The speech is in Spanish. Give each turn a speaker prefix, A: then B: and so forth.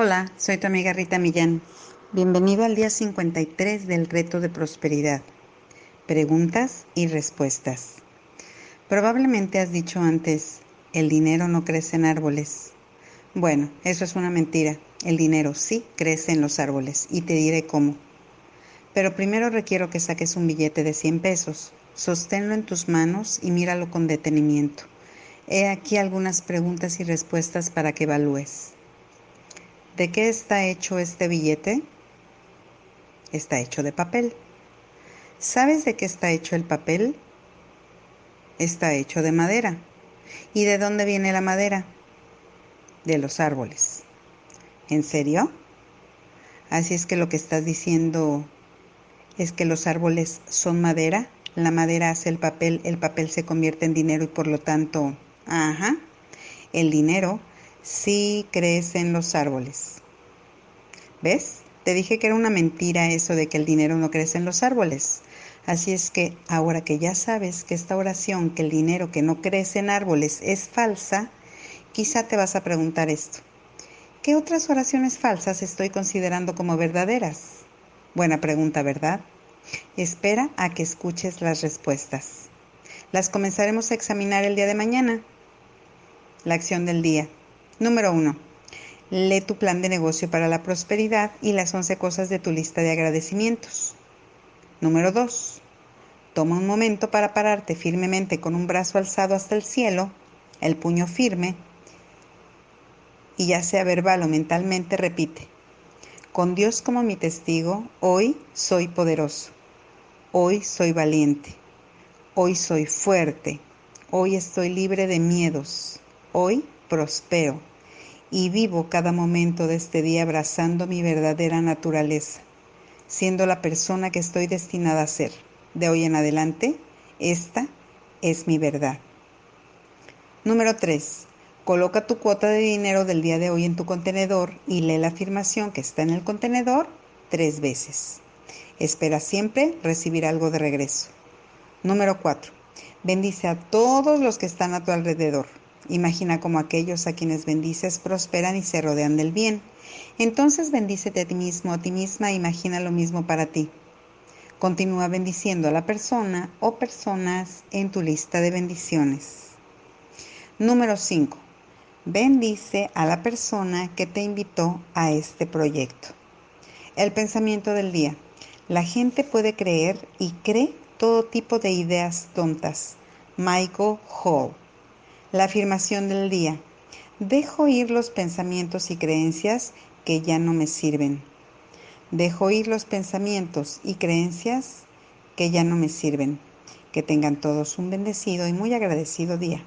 A: Hola, soy tu amiga Rita Millán. Bienvenido al día 53 del reto de prosperidad. Preguntas y respuestas. Probablemente has dicho antes, el dinero no crece en árboles. Bueno, eso es una mentira. El dinero sí crece en los árboles y te diré cómo. Pero primero requiero que saques un billete de 100 pesos, sosténlo en tus manos y míralo con detenimiento. He aquí algunas preguntas y respuestas para que evalúes. ¿De qué está hecho este billete? Está hecho de papel. ¿Sabes de qué está hecho el papel? Está hecho de madera. ¿Y de dónde viene la madera? De los árboles. ¿En serio? Así es que lo que estás diciendo es que los árboles son madera, la madera hace el papel, el papel se convierte en dinero y por lo tanto, ajá, el dinero sí crece en los árboles. ¿Ves? Te dije que era una mentira eso de que el dinero no crece en los árboles. Así es que ahora que ya sabes que esta oración, que el dinero que no crece en árboles es falsa, quizá te vas a preguntar esto. ¿Qué otras oraciones falsas estoy considerando como verdaderas? Buena pregunta, ¿verdad? Espera a que escuches las respuestas. Las comenzaremos a examinar el día de mañana. La acción del día. Número 1. Lee tu plan de negocio para la prosperidad y las 11 cosas de tu lista de agradecimientos. Número 2. Toma un momento para pararte firmemente con un brazo alzado hasta el cielo, el puño firme, y ya sea verbal o mentalmente repite, con Dios como mi testigo, hoy soy poderoso, hoy soy valiente, hoy soy fuerte, hoy estoy libre de miedos, hoy prospero y vivo cada momento de este día abrazando mi verdadera naturaleza, siendo la persona que estoy destinada a ser. De hoy en adelante, esta es mi verdad. Número 3. Coloca tu cuota de dinero del día de hoy en tu contenedor y lee la afirmación que está en el contenedor tres veces. Espera siempre recibir algo de regreso. Número 4. Bendice a todos los que están a tu alrededor. Imagina como aquellos a quienes bendices prosperan y se rodean del bien. Entonces bendícete a ti mismo, a ti misma, e imagina lo mismo para ti. Continúa bendiciendo a la persona o personas en tu lista de bendiciones. Número 5. Bendice a la persona que te invitó a este proyecto. El pensamiento del día. La gente puede creer y cree todo tipo de ideas tontas. Michael Hall. La afirmación del día. Dejo ir los pensamientos y creencias que ya no me sirven. Dejo ir los pensamientos y creencias que ya no me sirven. Que tengan todos un bendecido y muy agradecido día.